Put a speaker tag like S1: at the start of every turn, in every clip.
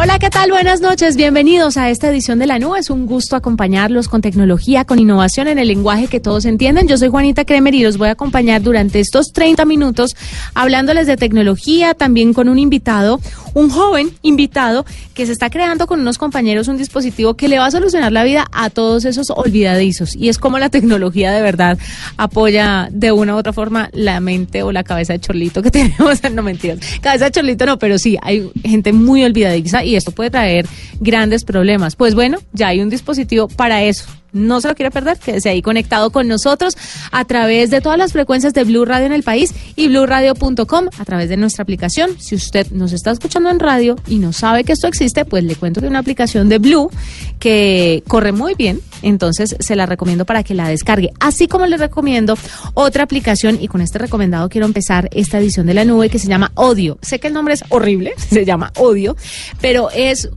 S1: Hola, ¿qué tal? Buenas noches. Bienvenidos a esta edición de La Nube. Es un gusto acompañarlos con tecnología, con innovación en el lenguaje que todos entienden. Yo soy Juanita Kremer y los voy a acompañar durante estos 30 minutos hablándoles de tecnología, también con un invitado, un joven invitado que se está creando con unos compañeros un dispositivo que le va a solucionar la vida a todos esos olvidadizos. Y es como la tecnología de verdad apoya de una u otra forma la mente o la cabeza de chorlito que tenemos. No mentiras. Cabeza de chorlito no, pero sí, hay gente muy olvidadiza y esto puede traer grandes problemas. Pues bueno, ya hay un dispositivo para eso. No se lo quiere perder, quédese ahí conectado con nosotros a través de todas las frecuencias de Blue Radio en el país y blueradio.com a través de nuestra aplicación. Si usted nos está escuchando en radio y no sabe que esto existe, pues le cuento que una aplicación de Blue que corre muy bien, entonces se la recomiendo para que la descargue. Así como le recomiendo otra aplicación y con este recomendado quiero empezar esta edición de la nube que se llama Odio. Sé que el nombre es horrible, se llama Odio, pero es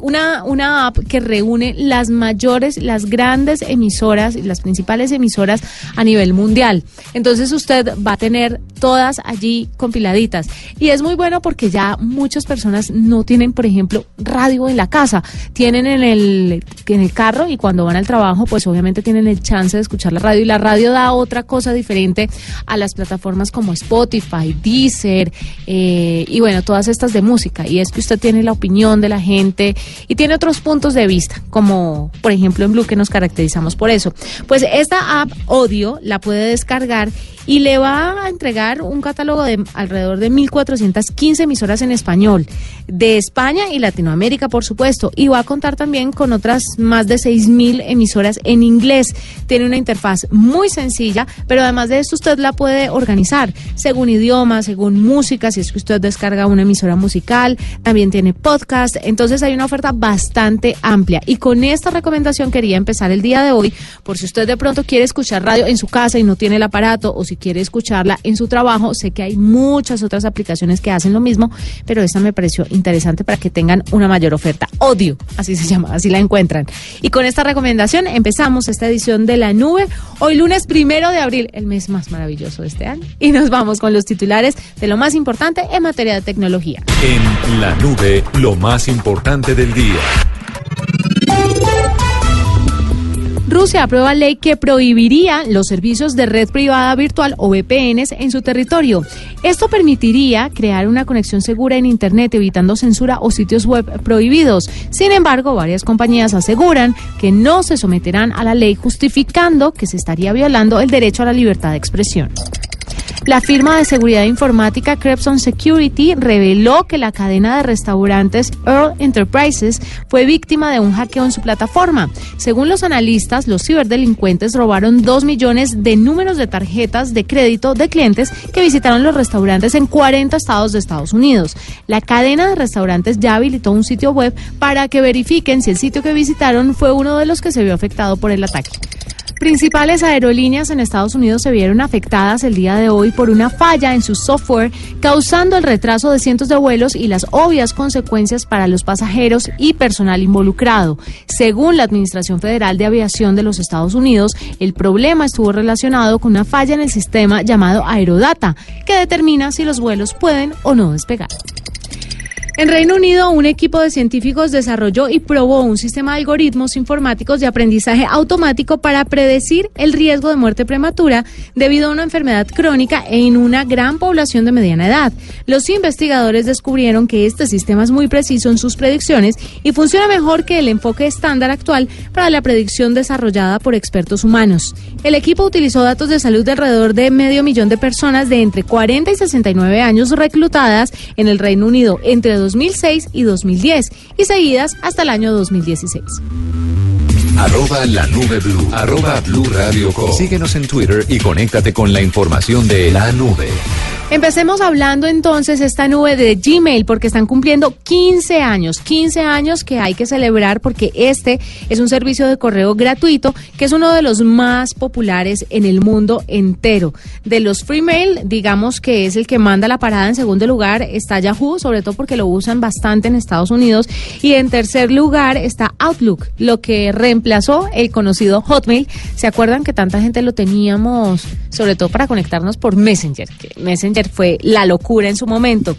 S1: una, una app que reúne las mayores, las grandes emisoras y las principales emisoras a nivel mundial. Entonces usted va a tener todas allí compiladitas. Y es muy bueno porque ya muchas personas no tienen, por ejemplo, radio en la casa. Tienen en el, en el carro y cuando van al trabajo, pues obviamente tienen el chance de escuchar la radio. Y la radio da otra cosa diferente a las plataformas como Spotify, Deezer eh, y bueno, todas estas de música. Y es que usted tiene la opinión de la gente y tiene otros puntos de vista, como por ejemplo en Blue que nos caracterizamos por eso. Pues esta app Audio la puede descargar y le va a entregar un catálogo de alrededor de 1.415 emisoras en español, de España y Latinoamérica, por supuesto, y va a contar también con otras más de 6.000 emisoras en inglés. Tiene una interfaz muy sencilla, pero además de esto usted la puede organizar según idioma, según música, si es que usted descarga una emisora musical, también tiene podcast, entonces hay una oferta bastante amplia. Y con esta recomendación quería empezar el día de hoy, por si usted de pronto quiere escuchar radio en su casa y no tiene el aparato, o si quiere escucharla en su trabajo. Sé que hay muchas otras aplicaciones que hacen lo mismo, pero esta me pareció interesante para que tengan una mayor oferta. Odio, así se llama, así la encuentran. Y con esta recomendación empezamos esta edición de la nube, hoy lunes primero de abril, el mes más maravilloso de este año. Y nos vamos con los titulares de lo más importante en materia de tecnología.
S2: En la nube, lo más importante del día.
S1: Rusia aprueba ley que prohibiría los servicios de red privada virtual o VPNs en su territorio. Esto permitiría crear una conexión segura en Internet evitando censura o sitios web prohibidos. Sin embargo, varias compañías aseguran que no se someterán a la ley justificando que se estaría violando el derecho a la libertad de expresión. La firma de seguridad informática Crepson Security reveló que la cadena de restaurantes Earl Enterprises fue víctima de un hackeo en su plataforma. Según los analistas, los ciberdelincuentes robaron 2 millones de números de tarjetas de crédito de clientes que visitaron los restaurantes en 40 estados de Estados Unidos. La cadena de restaurantes ya habilitó un sitio web para que verifiquen si el sitio que visitaron fue uno de los que se vio afectado por el ataque. Principales aerolíneas en Estados Unidos se vieron afectadas el día de hoy por una falla en su software, causando el retraso de cientos de vuelos y las obvias consecuencias para los pasajeros y personal involucrado. Según la Administración Federal de Aviación de los Estados Unidos, el problema estuvo relacionado con una falla en el sistema llamado Aerodata, que determina si los vuelos pueden o no despegar. En Reino Unido, un equipo de científicos desarrolló y probó un sistema de algoritmos informáticos de aprendizaje automático para predecir el riesgo de muerte prematura debido a una enfermedad crónica en una gran población de mediana edad. Los investigadores descubrieron que este sistema es muy preciso en sus predicciones y funciona mejor que el enfoque estándar actual para la predicción desarrollada por expertos humanos. El equipo utilizó datos de salud de alrededor de medio millón de personas de entre 40 y 69 años reclutadas en el Reino Unido entre 2006 y 2010 y seguidas hasta el año 2016.
S2: Arroba la nube blue. Arroba blue radio com. Síguenos en Twitter y conéctate con la información de la nube.
S1: Empecemos hablando entonces esta nube de Gmail porque están cumpliendo 15 años, 15 años que hay que celebrar porque este es un servicio de correo gratuito que es uno de los más populares en el mundo entero. De los Freemail, digamos que es el que manda la parada. En segundo lugar está Yahoo, sobre todo porque lo usan bastante en Estados Unidos. Y en tercer lugar está Outlook, lo que reemplazó el conocido Hotmail. ¿Se acuerdan que tanta gente lo teníamos, sobre todo para conectarnos por Messenger? Que Messenger fue la locura en su momento.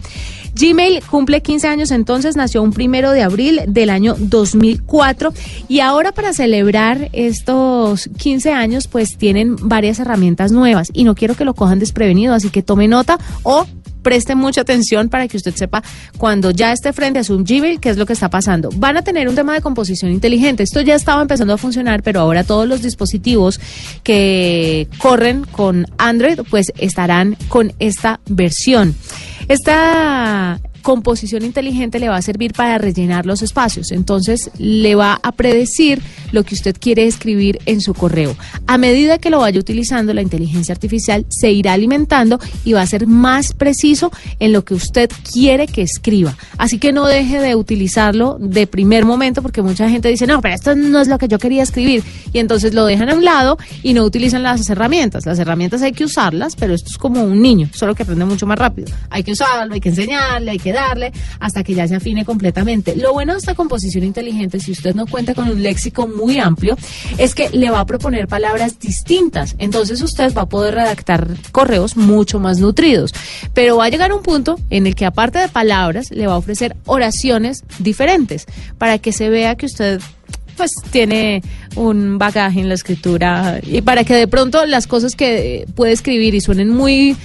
S1: Gmail cumple 15 años entonces, nació un primero de abril del año 2004 y ahora para celebrar estos 15 años pues tienen varias herramientas nuevas y no quiero que lo cojan desprevenido, así que tome nota o preste mucha atención para que usted sepa cuando ya esté frente a su Gmail qué es lo que está pasando. Van a tener un tema de composición inteligente. Esto ya estaba empezando a funcionar, pero ahora todos los dispositivos que corren con Android pues estarán con esta versión. Esta composición inteligente le va a servir para rellenar los espacios. Entonces le va a predecir lo que usted quiere escribir en su correo. A medida que lo vaya utilizando, la inteligencia artificial se irá alimentando y va a ser más preciso en lo que usted quiere que escriba. Así que no deje de utilizarlo de primer momento porque mucha gente dice, no, pero esto no es lo que yo quería escribir. Y entonces lo dejan a un lado y no utilizan las herramientas. Las herramientas hay que usarlas, pero esto es como un niño, solo que aprende mucho más rápido. Hay que usarlo, hay que enseñarle, hay que darle hasta que ya se afine completamente. Lo bueno de esta composición inteligente, si usted no cuenta con un léxico muy amplio, es que le va a proponer palabras distintas. Entonces usted va a poder redactar correos mucho más nutridos. Pero va a llegar un punto en el que aparte de palabras, le va a ofrecer oraciones diferentes para que se vea que usted pues tiene un bagaje en la escritura y para que de pronto las cosas que puede escribir y suenen muy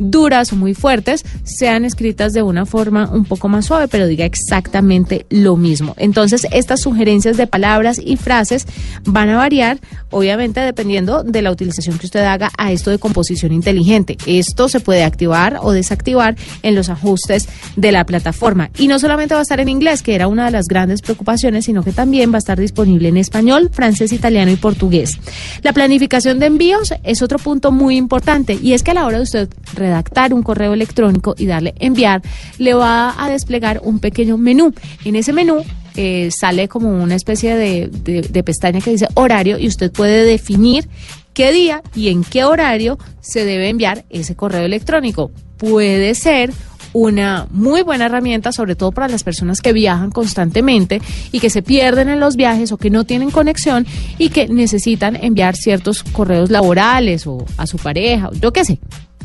S1: duras o muy fuertes sean escritas de una forma un poco más suave, pero diga exactamente lo mismo. Entonces, estas sugerencias de palabras y frases van a variar, obviamente, dependiendo de la utilización que usted haga a esto de composición inteligente. Esto se puede activar o desactivar en los ajustes de la plataforma. Y no solamente va a estar en inglés, que era una de las grandes preocupaciones, sino que también va a estar disponible en español, francés, italiano y portugués. La planificación de envíos es otro punto muy importante y es que a la hora de usted redactar un correo electrónico y darle enviar, le va a desplegar un pequeño menú. En ese menú eh, sale como una especie de, de, de pestaña que dice horario y usted puede definir qué día y en qué horario se debe enviar ese correo electrónico. Puede ser una muy buena herramienta, sobre todo para las personas que viajan constantemente y que se pierden en los viajes o que no tienen conexión y que necesitan enviar ciertos correos laborales o a su pareja, yo qué sé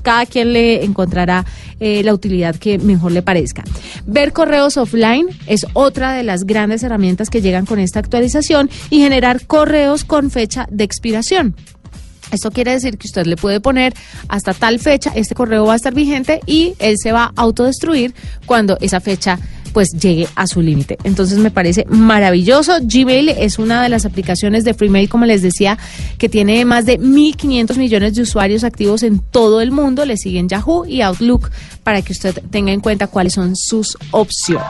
S1: cada quien le encontrará eh, la utilidad que mejor le parezca. Ver correos offline es otra de las grandes herramientas que llegan con esta actualización y generar correos con fecha de expiración. Esto quiere decir que usted le puede poner hasta tal fecha, este correo va a estar vigente y él se va a autodestruir cuando esa fecha pues llegue a su límite. Entonces me parece maravilloso. Gmail es una de las aplicaciones de Freemail, como les decía, que tiene más de 1.500 millones de usuarios activos en todo el mundo. Le siguen Yahoo y Outlook para que usted tenga en cuenta cuáles son sus opciones.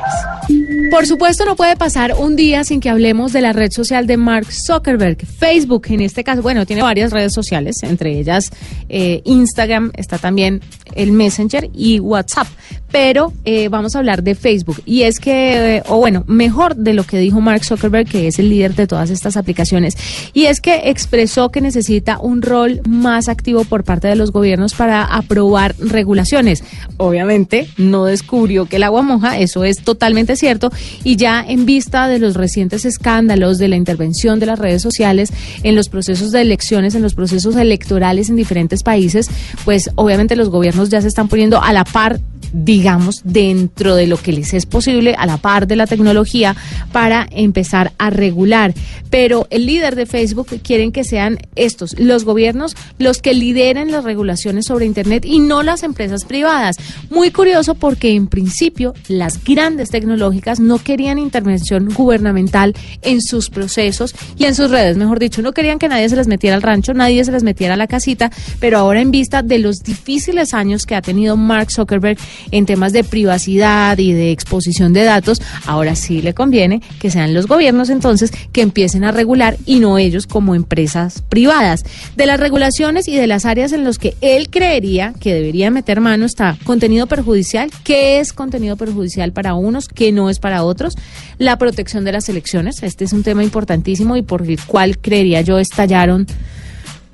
S1: Por supuesto, no puede pasar un día sin que hablemos de la red social de Mark Zuckerberg, Facebook en este caso. Bueno, tiene varias redes sociales, entre ellas eh, Instagram, está también el Messenger y WhatsApp. Pero eh, vamos a hablar de Facebook. Es que, eh, o bueno, mejor de lo que dijo Mark Zuckerberg, que es el líder de todas estas aplicaciones. Y es que expresó que necesita un rol más activo por parte de los gobiernos para aprobar regulaciones. Obviamente, no descubrió que el agua moja, eso es totalmente cierto. Y ya en vista de los recientes escándalos de la intervención de las redes sociales en los procesos de elecciones, en los procesos electorales en diferentes países, pues obviamente los gobiernos ya se están poniendo a la par digamos, dentro de lo que les es posible a la par de la tecnología para empezar a regular. Pero el líder de Facebook quieren que sean estos, los gobiernos, los que lideren las regulaciones sobre Internet y no las empresas privadas. Muy curioso porque en principio las grandes tecnológicas no querían intervención gubernamental en sus procesos y en sus redes, mejor dicho, no querían que nadie se les metiera al rancho, nadie se les metiera a la casita, pero ahora en vista de los difíciles años que ha tenido Mark Zuckerberg en temas de privacidad y de exposición de datos, ahora sí le conviene que sean los gobiernos entonces que empiecen a regular y no ellos como empresas privadas. De las regulaciones y de las áreas en las que él creería que debería meter mano está contenido perjudicial, qué es contenido perjudicial para unos, qué no es para otros, la protección de las elecciones, este es un tema importantísimo y por el cual creería yo estallaron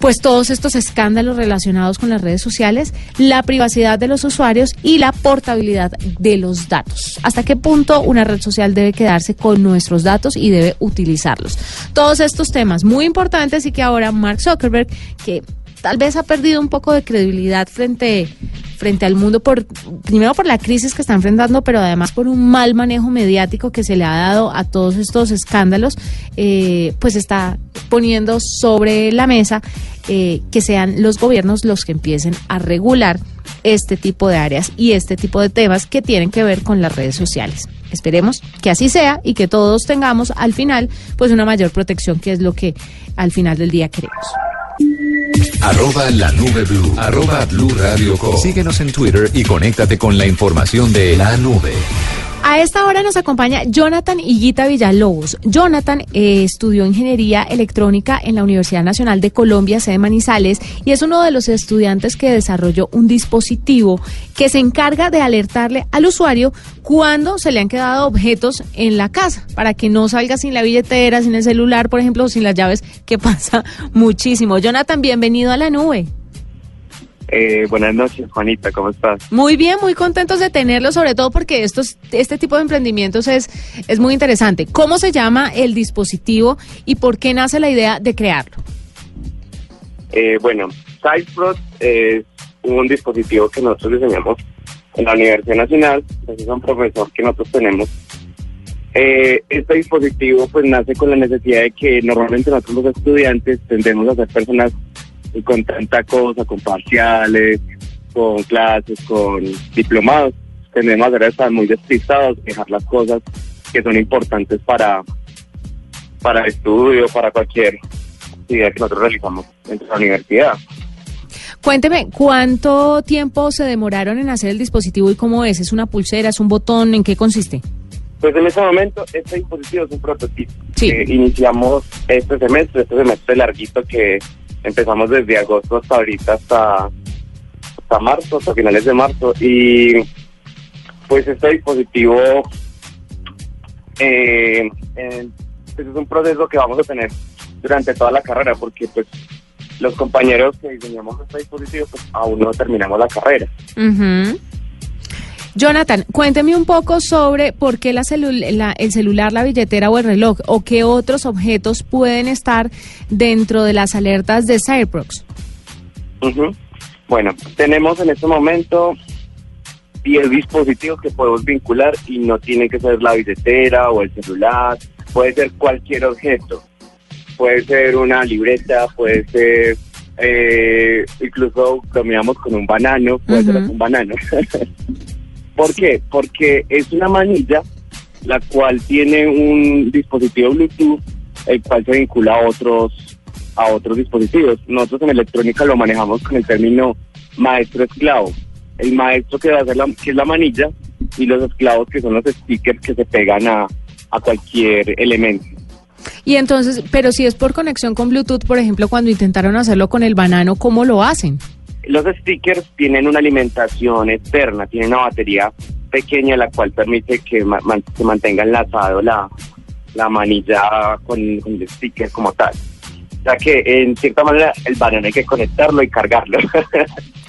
S1: pues todos estos escándalos relacionados con las redes sociales, la privacidad de los usuarios y la portabilidad de los datos. ¿Hasta qué punto una red social debe quedarse con nuestros datos y debe utilizarlos? Todos estos temas muy importantes y que ahora Mark Zuckerberg, que tal vez ha perdido un poco de credibilidad frente frente al mundo por primero por la crisis que está enfrentando, pero además por un mal manejo mediático que se le ha dado a todos estos escándalos, eh, pues está poniendo sobre la mesa eh, que sean los gobiernos los que empiecen a regular este tipo de áreas y este tipo de temas que tienen que ver con las redes sociales. Esperemos que así sea y que todos tengamos al final pues una mayor protección, que es lo que al final del día queremos.
S2: Arroba la nube blue. Arroba blue radio com. Síguenos en Twitter y conéctate con la información de la nube.
S1: A esta hora nos acompaña Jonathan Higuita Villalobos. Jonathan eh, estudió ingeniería electrónica en la Universidad Nacional de Colombia, sede Manizales, y es uno de los estudiantes que desarrolló un dispositivo que se encarga de alertarle al usuario cuando se le han quedado objetos en la casa, para que no salga sin la billetera, sin el celular, por ejemplo, sin las llaves, que pasa muchísimo. Jonathan, bienvenido a la nube.
S3: Eh, buenas noches, Juanita, ¿cómo estás?
S1: Muy bien, muy contentos de tenerlo, sobre todo porque estos, este tipo de emprendimientos es, es muy interesante. ¿Cómo se llama el dispositivo y por qué nace la idea de crearlo?
S3: Eh, bueno, Cyprot es un dispositivo que nosotros diseñamos en la Universidad Nacional, es un profesor que nosotros tenemos. Eh, este dispositivo pues nace con la necesidad de que normalmente nosotros los estudiantes tendemos a ser personas y con tanta cosa, con parciales, con clases, con diplomados, tendemos a estar muy despistados, dejar las cosas que son importantes para, para el estudio, para cualquier actividad que nosotros realizamos en la universidad.
S1: Cuénteme, ¿cuánto tiempo se demoraron en hacer el dispositivo y cómo es? ¿Es una pulsera, es un botón? ¿En qué consiste?
S3: Pues en este momento este dispositivo es un prototipo.
S1: Sí.
S3: Eh, iniciamos este semestre, este semestre larguito que empezamos desde agosto hasta ahorita, hasta, hasta marzo, hasta finales de marzo. Y pues este dispositivo eh, pues es un proceso que vamos a tener durante toda la carrera, porque pues los compañeros que diseñamos este dispositivo pues aún no terminamos la carrera.
S1: Jonathan, cuénteme un poco sobre por qué la celu- la- el celular, la billetera o el reloj o qué otros objetos pueden estar dentro de las alertas de Cyprox.
S3: Ujú. Bueno, tenemos en este momento 10 dispositivos que podemos vincular y no tiene que ser la billetera o el celular, puede ser cualquier objeto, puede ser una libreta, puede ser eh, incluso lo miramos con un banano, puede ser un banano. ¿Por qué? Porque es una manilla la cual tiene un dispositivo Bluetooth el cual se vincula a otros a otros dispositivos. Nosotros en electrónica lo manejamos con el término maestro esclavo. El maestro que va a hacer la, que es la manilla y los esclavos que son los stickers que se pegan a, a cualquier elemento.
S1: Y entonces, pero si es por conexión con Bluetooth, por ejemplo, cuando intentaron hacerlo con el banano, ¿cómo lo hacen?
S3: Los stickers tienen una alimentación externa, tienen una batería pequeña la cual permite que se mantenga enlazado la, la manilla con, con el sticker como tal. Sea que en cierta manera el banano hay que conectarlo y cargarlo.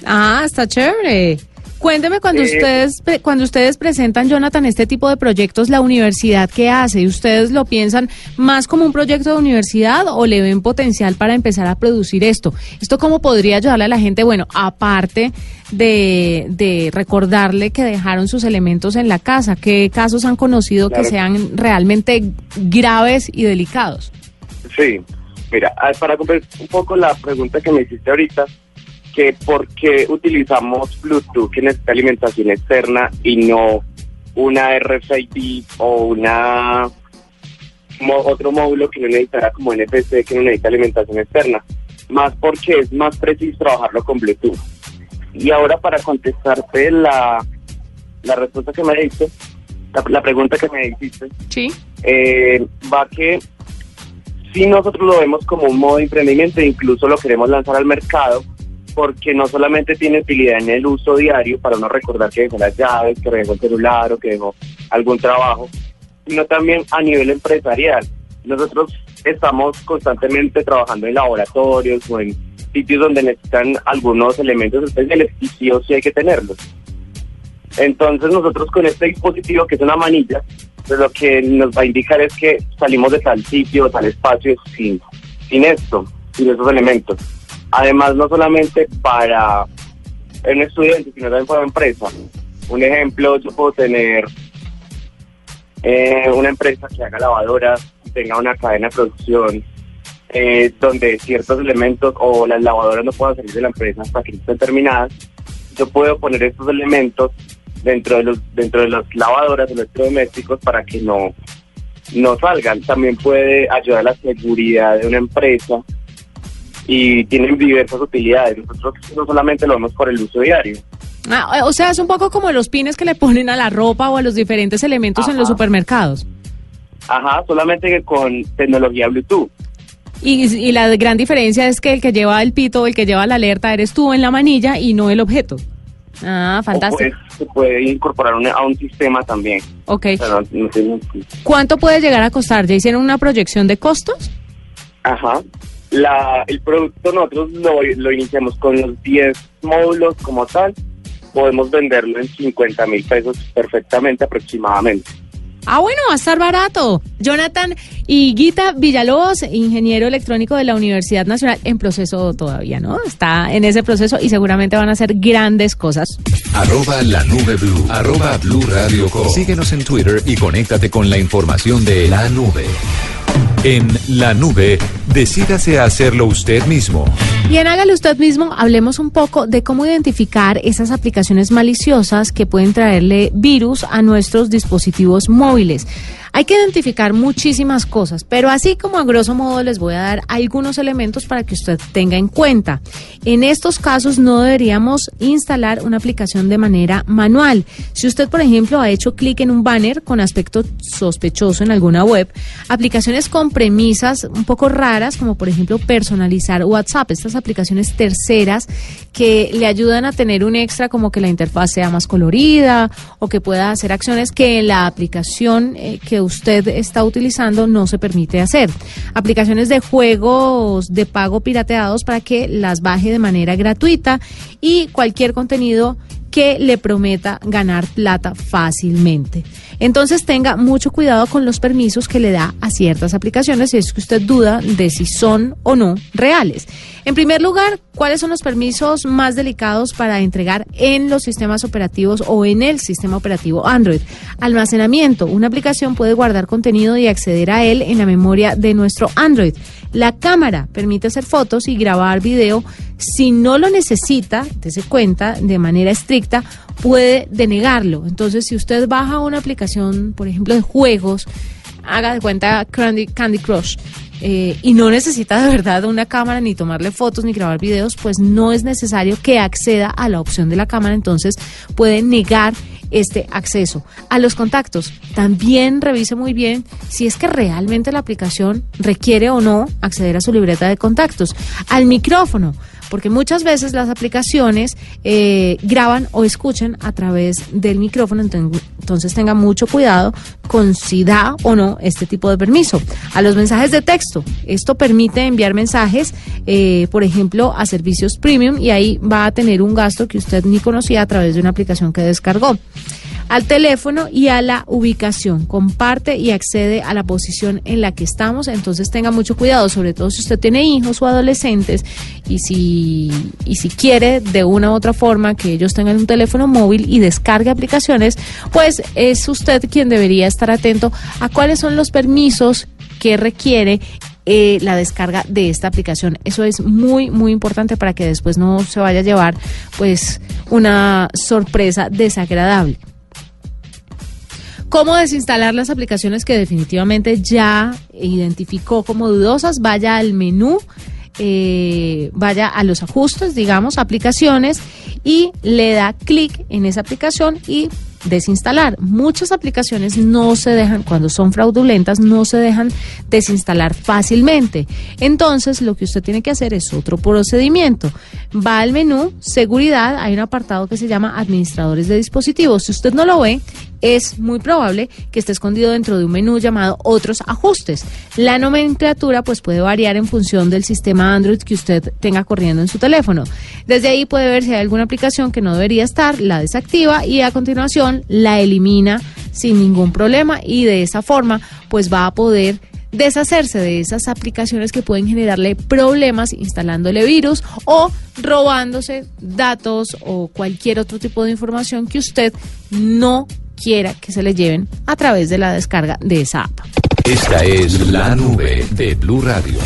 S1: Ah, está chévere. Cuénteme cuando
S3: Eh,
S1: ustedes cuando ustedes presentan, Jonathan, este tipo de proyectos, la universidad qué hace. ¿Ustedes lo piensan más como un proyecto de universidad o le ven potencial para empezar a producir esto? ¿Esto cómo podría ayudarle a la gente? Bueno, aparte de, de recordarle que dejaron sus elementos en la casa, ¿qué casos han conocido que sean realmente graves y delicados?
S3: Sí, mira, para cumplir un poco la pregunta que me hiciste ahorita, que por qué utilizamos Bluetooth que necesita alimentación externa y no una RFID o una otro módulo que no necesitará como NFC que no necesita alimentación externa, más porque es más preciso trabajarlo con Bluetooth. Y ahora para contestarte la, la respuesta que me diste, la, la pregunta que me hiciste,
S1: Sí.
S3: eh, va que si nosotros lo vemos como un modo de emprendimiento e incluso lo queremos lanzar al mercado porque no solamente tiene utilidad en el uso diario para uno recordar que dejó las llaves, que dejó el celular o que dejó algún trabajo, sino también a nivel empresarial. Nosotros estamos constantemente trabajando en laboratorios o en sitios donde necesitan algunos elementos especiales y sí o sí hay que tenerlos. Entonces nosotros con este dispositivo que es una manilla, pues lo que nos va a indicar es que salimos de tal sitio, tal espacio sin, sin esto, sin esos elementos. Además, no solamente para un estudiante, sino también para una empresa. Un ejemplo, yo puedo tener eh, una empresa que haga lavadoras, tenga una cadena de producción, eh, donde ciertos elementos o las lavadoras no puedan salir de la empresa hasta que estén terminadas. Yo puedo poner estos elementos dentro de los dentro de las lavadoras electrodomésticos para que no no salgan. También puede ayudar a la seguridad de una empresa y tienen diversas utilidades. Nosotros no solamente lo vemos por el uso diario.
S1: Ah, o sea, es un poco como los pines que le ponen a la ropa o a los diferentes elementos en los supermercados.
S3: Ajá, solamente que con tecnología Bluetooth.
S1: Y, y la gran diferencia es que el que lleva el pito o el que lleva la alerta eres tú en la manilla y no el objeto. Ah, fantástico.
S3: pues, se puede incorporar un- a un sistema también.
S1: Ok.
S3: No- no
S1: ¿Cuánto puede llegar a costar? ¿Ya hicieron una proyección de costos?
S3: Ajá. La, el producto nosotros lo, lo iniciamos con los 10 módulos como tal. Podemos venderlo en 50 mil pesos perfectamente aproximadamente.
S1: Ah, bueno, va a estar barato. Jonathan y Guita Villalobos, ingeniero electrónico de la Universidad Nacional, en proceso todavía, ¿no? Está en ese proceso y seguramente van a hacer grandes cosas.
S2: Arroba la nube blue. Arroba blue radio com. Síguenos en Twitter y conéctate con la información de la nube. En la nube, decídase a hacerlo usted mismo.
S1: Bien, hágale usted mismo, hablemos un poco de cómo identificar esas aplicaciones maliciosas que pueden traerle virus a nuestros dispositivos móviles. Hay que identificar muchísimas cosas, pero así como a grosso modo les voy a dar algunos elementos para que usted tenga en cuenta. En estos casos no deberíamos instalar una aplicación de manera manual. Si usted, por ejemplo, ha hecho clic en un banner con aspecto sospechoso en alguna web, aplicaciones con premisas un poco raras, como por ejemplo personalizar WhatsApp, estas aplicaciones terceras que le ayudan a tener un extra como que la interfaz sea más colorida o que pueda hacer acciones que la aplicación eh, que usted está utilizando no se permite hacer. Aplicaciones de juegos de pago pirateados para que las baje de manera gratuita y cualquier contenido que le prometa ganar plata fácilmente. Entonces tenga mucho cuidado con los permisos que le da a ciertas aplicaciones si es que usted duda de si son o no reales. En primer lugar, ¿cuáles son los permisos más delicados para entregar en los sistemas operativos o en el sistema operativo Android? Almacenamiento. Una aplicación puede guardar contenido y acceder a él en la memoria de nuestro Android. La cámara permite hacer fotos y grabar video. Si no lo necesita, dése cuenta de manera estricta, puede denegarlo. Entonces, si usted baja una aplicación, por ejemplo, de juegos, haga de cuenta Candy, Candy Crush, eh, y no necesita de verdad una cámara ni tomarle fotos ni grabar videos, pues no es necesario que acceda a la opción de la cámara, entonces puede negar este acceso. A los contactos, también revise muy bien si es que realmente la aplicación requiere o no acceder a su libreta de contactos. Al micrófono, porque muchas veces las aplicaciones eh, graban o escuchan a través del micrófono, entonces tenga mucho cuidado con si da o no este tipo de permiso. A los mensajes de texto, esto permite enviar mensajes, eh, por ejemplo, a servicios premium y ahí va a tener un gasto que usted ni conocía a través de una aplicación que descargó al teléfono y a la ubicación. Comparte y accede a la posición en la que estamos. Entonces tenga mucho cuidado, sobre todo si usted tiene hijos o adolescentes y si, y si quiere de una u otra forma que ellos tengan un teléfono móvil y descargue aplicaciones, pues es usted quien debería estar atento a cuáles son los permisos que requiere eh, la descarga de esta aplicación. Eso es muy, muy importante para que después no se vaya a llevar pues una sorpresa desagradable. ¿Cómo desinstalar las aplicaciones que definitivamente ya identificó como dudosas? Vaya al menú, eh, vaya a los ajustes, digamos, aplicaciones, y le da clic en esa aplicación y desinstalar. Muchas aplicaciones no se dejan, cuando son fraudulentas, no se dejan desinstalar fácilmente. Entonces, lo que usted tiene que hacer es otro procedimiento. Va al menú, seguridad, hay un apartado que se llama administradores de dispositivos. Si usted no lo ve, es muy probable que esté escondido dentro de un menú llamado otros ajustes. La nomenclatura pues puede variar en función del sistema Android que usted tenga corriendo en su teléfono. Desde ahí puede ver si hay alguna aplicación que no debería estar, la desactiva y a continuación la elimina sin ningún problema y de esa forma pues va a poder deshacerse de esas aplicaciones que pueden generarle problemas instalándole virus o robándose datos o cualquier otro tipo de información que usted no quiera que se le lleven a través de la descarga de esa app.
S2: Esta es la nube de Blue Radio.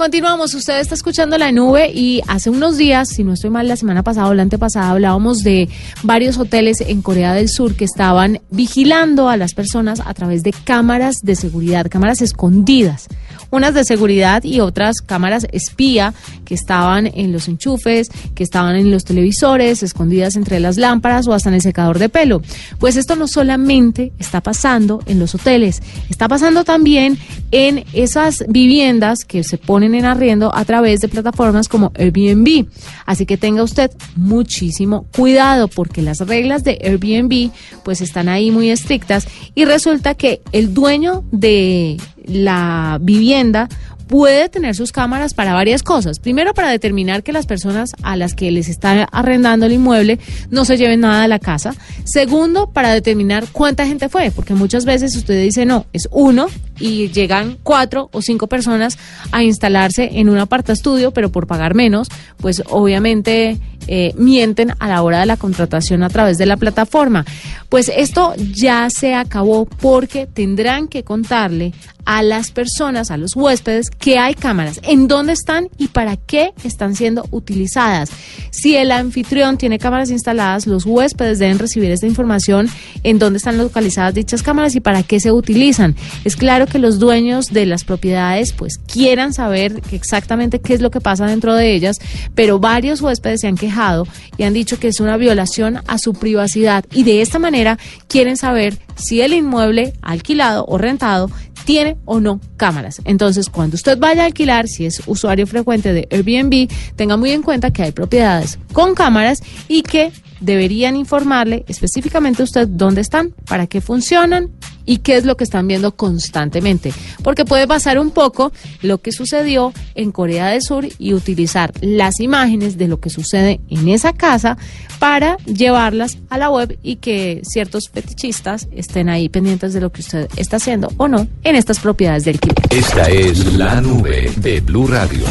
S1: Continuamos, usted está escuchando la nube y hace unos días, si no estoy mal, la semana pasada o la antepasada hablábamos de varios hoteles en Corea del Sur que estaban vigilando a las personas a través de cámaras de seguridad, cámaras escondidas, unas de seguridad y otras cámaras espía que estaban en los enchufes, que estaban en los televisores, escondidas entre las lámparas o hasta en el secador de pelo. Pues esto no solamente está pasando en los hoteles, está pasando también en esas viviendas que se ponen en arriendo a través de plataformas como Airbnb. Así que tenga usted muchísimo cuidado porque las reglas de Airbnb pues están ahí muy estrictas y resulta que el dueño de la vivienda puede tener sus cámaras para varias cosas. Primero, para determinar que las personas a las que les está arrendando el inmueble no se lleven nada de la casa. Segundo, para determinar cuánta gente fue, porque muchas veces usted dice, no, es uno y llegan cuatro o cinco personas a instalarse en un apartaestudio, pero por pagar menos, pues obviamente eh, mienten a la hora de la contratación a través de la plataforma. Pues esto ya se acabó porque tendrán que contarle a las personas, a los huéspedes, que hay cámaras, en dónde están y para qué están siendo utilizadas. Si el anfitrión tiene cámaras instaladas, los huéspedes deben recibir esta información en dónde están localizadas dichas cámaras y para qué se utilizan. Es claro que los dueños de las propiedades pues quieran saber exactamente qué es lo que pasa dentro de ellas, pero varios huéspedes se han quejado y han dicho que es una violación a su privacidad y de esta manera quieren saber si el inmueble alquilado o rentado tiene o no cámaras. Entonces, cuando usted vaya a alquilar, si es usuario frecuente de Airbnb, tenga muy en cuenta que hay propiedades con cámaras y que deberían informarle específicamente a usted dónde están, para qué funcionan y qué es lo que están viendo constantemente. Porque puede pasar un poco lo que sucedió en Corea del Sur y utilizar las imágenes de lo que sucede en esa casa para llevarlas a la web y que ciertos fetichistas estén ahí pendientes de lo que usted está haciendo o no en estas propiedades del alquiler.
S2: Esta es la nube de Blue Radio.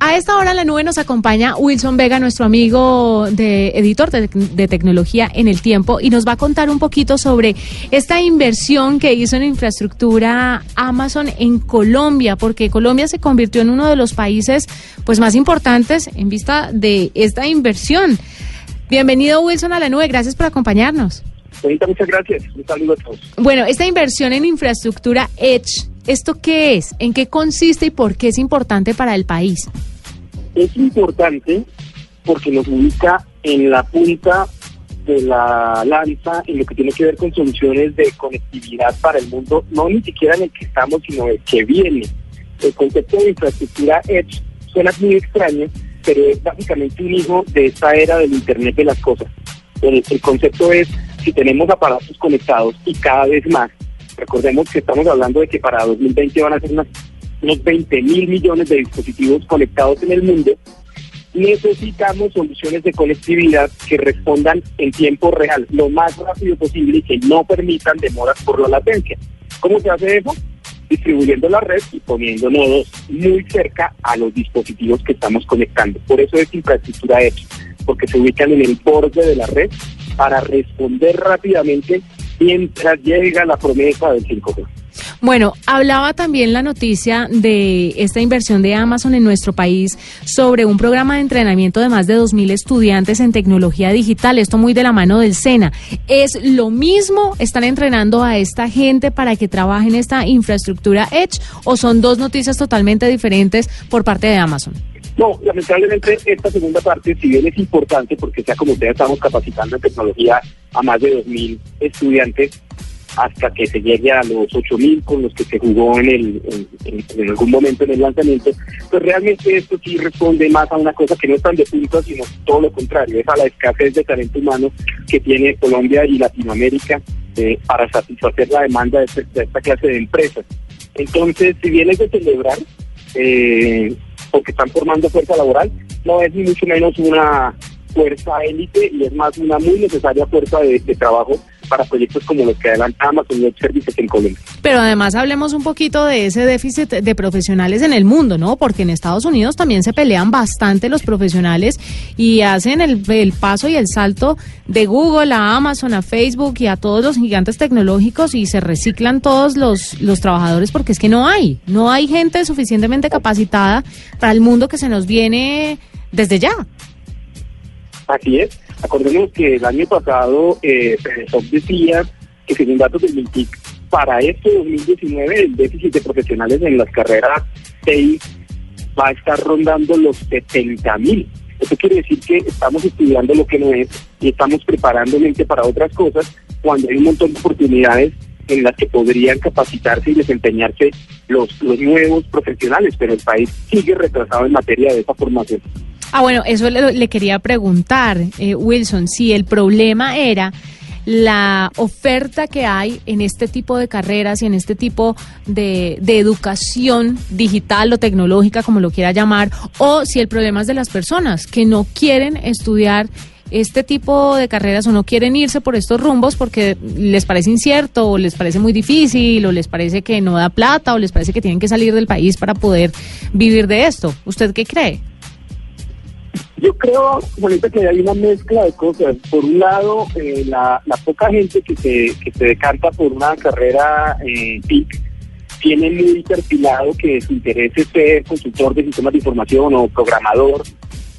S1: A esta hora en la nube nos acompaña Wilson Vega, nuestro amigo de editor de, de, tecnología en el tiempo, y nos va a contar un poquito sobre esta inversión que hizo en infraestructura Amazon en Colombia, porque Colombia se convirtió en uno de los países pues más importantes en vista de esta inversión. Bienvenido Wilson a la nube, gracias por acompañarnos.
S4: Bonita, muchas gracias. Un saludo a todos.
S1: Bueno, esta inversión en infraestructura Edge, ¿esto qué es? ¿En qué consiste y por qué es importante para el país?
S4: Es importante porque nos ubica en la punta de la lanza en lo que tiene que ver con soluciones de conectividad para el mundo, no ni siquiera en el que estamos, sino el que viene. El concepto de infraestructura Edge suena muy extraño, pero es básicamente un hijo de esta era del Internet de las cosas. El, el concepto es, si tenemos aparatos conectados y cada vez más, recordemos que estamos hablando de que para 2020 van a ser unas- unos 20 mil millones de dispositivos conectados en el mundo, necesitamos soluciones de conectividad que respondan en tiempo real, lo más rápido posible y que no permitan demoras por la latencia. ¿Cómo se hace eso? Distribuyendo la red y poniendo nodos muy cerca a los dispositivos que estamos conectando. Por eso es infraestructura hecha, porque se ubican en el borde de la red para responder rápidamente mientras llega la promesa del 5G.
S1: Bueno, hablaba también la noticia de esta inversión de Amazon en nuestro país sobre un programa de entrenamiento de más de 2.000 estudiantes en tecnología digital, esto muy de la mano del SENA. ¿Es lo mismo? ¿Están entrenando a esta gente para que trabaje en esta infraestructura Edge o son dos noticias totalmente diferentes por parte de Amazon?
S4: No, lamentablemente esta segunda parte, si bien es importante, porque sea como ustedes estamos capacitando en tecnología a más de 2.000 estudiantes, hasta que se llegue a los 8.000 con los que se jugó en, el, en, algún momento en el lanzamiento, pues realmente esto sí responde más a una cosa que no es tan de punto, sino todo lo contrario, es a la escasez de talento humano que tiene Colombia y Latinoamérica eh, para satisfacer la demanda de, este- de esta clase de empresas. Entonces, si bien es de celebrar, eh, porque están formando fuerza laboral, no es ni mucho menos una fuerza élite y es más una muy necesaria fuerza de, de trabajo para proyectos como los que adelanta Amazon Web Services en Colombia.
S1: Pero además hablemos un poquito de ese déficit de profesionales en el mundo, ¿no? Porque en Estados Unidos también se pelean bastante los profesionales y hacen el, el paso y el salto de Google a Amazon, a Facebook y a todos los gigantes tecnológicos y se reciclan todos los, los trabajadores porque es que no hay, no hay gente suficientemente capacitada para el mundo que se nos viene desde ya.
S4: Así es. Acordemos que el año pasado eh, decía que según datos del MINTIC, para este 2019 el déficit de profesionales en las carreras TI va a estar rondando los 70 mil. Eso quiere decir que estamos estudiando lo que no es y estamos preparando mente para otras cosas cuando hay un montón de oportunidades en las que podrían capacitarse y desempeñarse los, los nuevos profesionales, pero el país sigue retrasado en materia de esa formación.
S1: Ah, bueno, eso le, le quería preguntar, eh, Wilson, si el problema era la oferta que hay en este tipo de carreras y en este tipo de, de educación digital o tecnológica, como lo quiera llamar, o si el problema es de las personas que no quieren estudiar este tipo de carreras o no quieren irse por estos rumbos porque les parece incierto o les parece muy difícil o les parece que no da plata o les parece que tienen que salir del país para poder vivir de esto. ¿Usted qué cree?
S4: Yo creo, Juanita, que hay una mezcla de cosas. Por un lado, eh, la, poca gente que se, que se decanta por una carrera eh, TIC tiene muy perfilado que su interés ser consultor de sistemas de información o programador.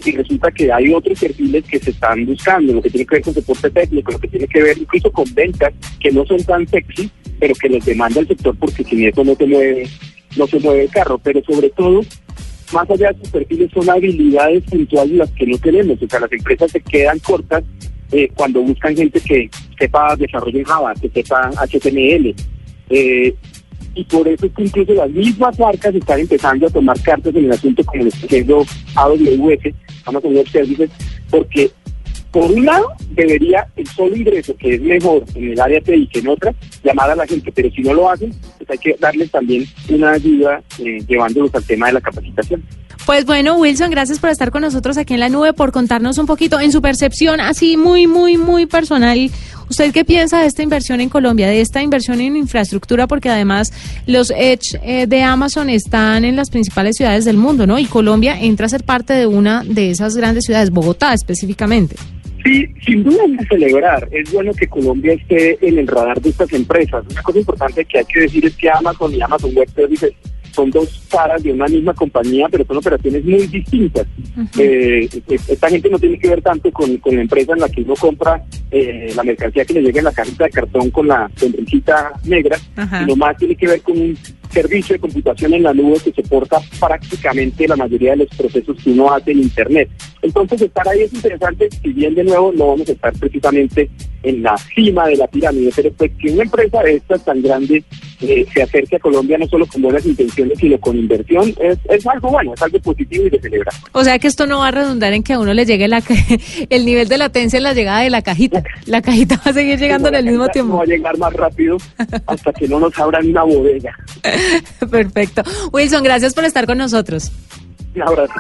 S4: Y resulta que hay otros perfiles que se están buscando, lo que tiene que ver con soporte técnico, lo que tiene que ver incluso con ventas, que no son tan sexy, pero que los demanda el sector porque sin eso no se mueve, no se mueve el carro. Pero sobre todo, más allá de sus perfiles, son habilidades puntuales las que no tenemos. O sea, las empresas se quedan cortas eh, cuando buscan gente que sepa desarrollo Java, que sepa HTML. Eh, y por eso es que incluso las mismas marcas están empezando a tomar cartas en el asunto, como lo está haciendo AWS, Amazon Web Services, porque por un lado debería el solo ingreso, que es mejor en el área TI que en otra, llamar a la gente, pero si no lo hacen, pues hay que darles también una ayuda eh, llevándolos al tema de la capacitación.
S1: Pues bueno, Wilson, gracias por estar con nosotros aquí en la nube, por contarnos un poquito en su percepción así muy, muy, muy personal. ¿Usted qué piensa de esta inversión en Colombia, de esta inversión en infraestructura? Porque además los Edge eh, de Amazon están en las principales ciudades del mundo, ¿no? Y Colombia entra a ser parte de una de esas grandes ciudades, Bogotá específicamente.
S4: Sí, sin duda es de celebrar. Es bueno que Colombia esté en el radar de estas empresas. Una cosa importante que hay que decir es que Amazon y Amazon Web Services son dos caras de una misma compañía, pero son operaciones muy distintas. Eh, esta gente no tiene que ver tanto con, con la empresa en la que uno compra eh, la mercancía que le llega en la cajita de cartón con la sonrisita negra, sino más tiene que ver con un servicio de computación en la nube que soporta prácticamente la mayoría de los procesos que uno hace en Internet. Entonces, estar ahí es interesante, si bien de nuevo no vamos a estar precisamente en la cima de la pirámide, pero pues que una empresa de estas tan grande eh, se acerque a Colombia no solo con buenas intenciones, sino con inversión, es, es algo bueno, es algo positivo y de celebrar.
S1: O sea que esto no va a redundar en que a uno le llegue la, el nivel de latencia en la llegada de la cajita. La cajita va a seguir llegando en el mismo
S4: No
S1: tiempo.
S4: va a llegar más rápido hasta que no nos abran una bodega.
S1: Perfecto. Wilson, gracias por estar con nosotros.
S4: Un abrazo.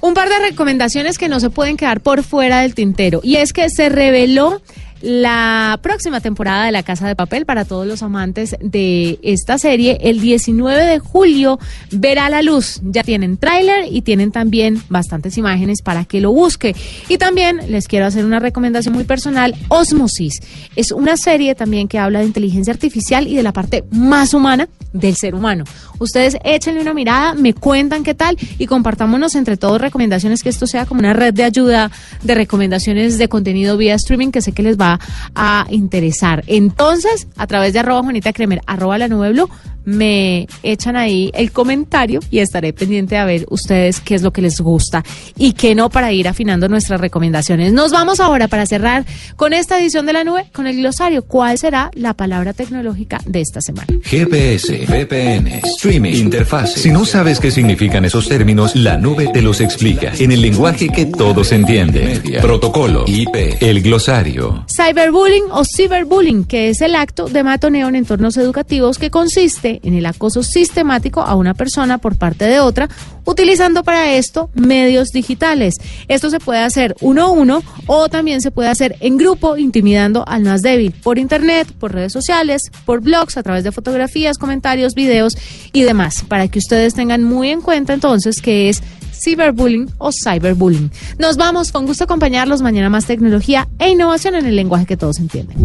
S1: Un par de recomendaciones que no se pueden quedar por fuera del tintero. Y es que se reveló la próxima temporada de La Casa de Papel para todos los amantes de esta serie. El 19 de julio verá la luz. Ya tienen tráiler y tienen también bastantes imágenes para que lo busque. Y también les quiero hacer una recomendación muy personal. Osmosis es una serie también que habla de inteligencia artificial y de la parte más humana del ser humano. Ustedes échenle una mirada, me cuentan qué tal y compartámonos entre todos recomendaciones, que esto sea como una red de ayuda de recomendaciones de contenido vía streaming que sé que les va a interesar. Entonces, a través de arroba Juanita Kremer, arroba la nube blue, me echan ahí el comentario y estaré pendiente a ver ustedes qué es lo que les gusta y qué no para ir afinando nuestras recomendaciones. Nos vamos ahora para cerrar con esta edición de la nube con el glosario. ¿Cuál será la palabra tecnológica de esta semana?
S2: GPS, VPN, streaming, interfaz. Si no sabes qué significan esos términos, la nube te los explica en el lenguaje que todos entienden. Protocolo, IP, el glosario.
S1: Cyberbullying o ciberbullying, que es el acto de matoneo en entornos educativos que consiste en el acoso sistemático a una persona por parte de otra, utilizando para esto medios digitales. Esto se puede hacer uno a uno o también se puede hacer en grupo, intimidando al más débil, por internet, por redes sociales, por blogs, a través de fotografías, comentarios, videos y demás, para que ustedes tengan muy en cuenta entonces que es ciberbullying o cyberbullying. Nos vamos, con gusto acompañarlos mañana más tecnología e innovación en el lenguaje que todos entienden.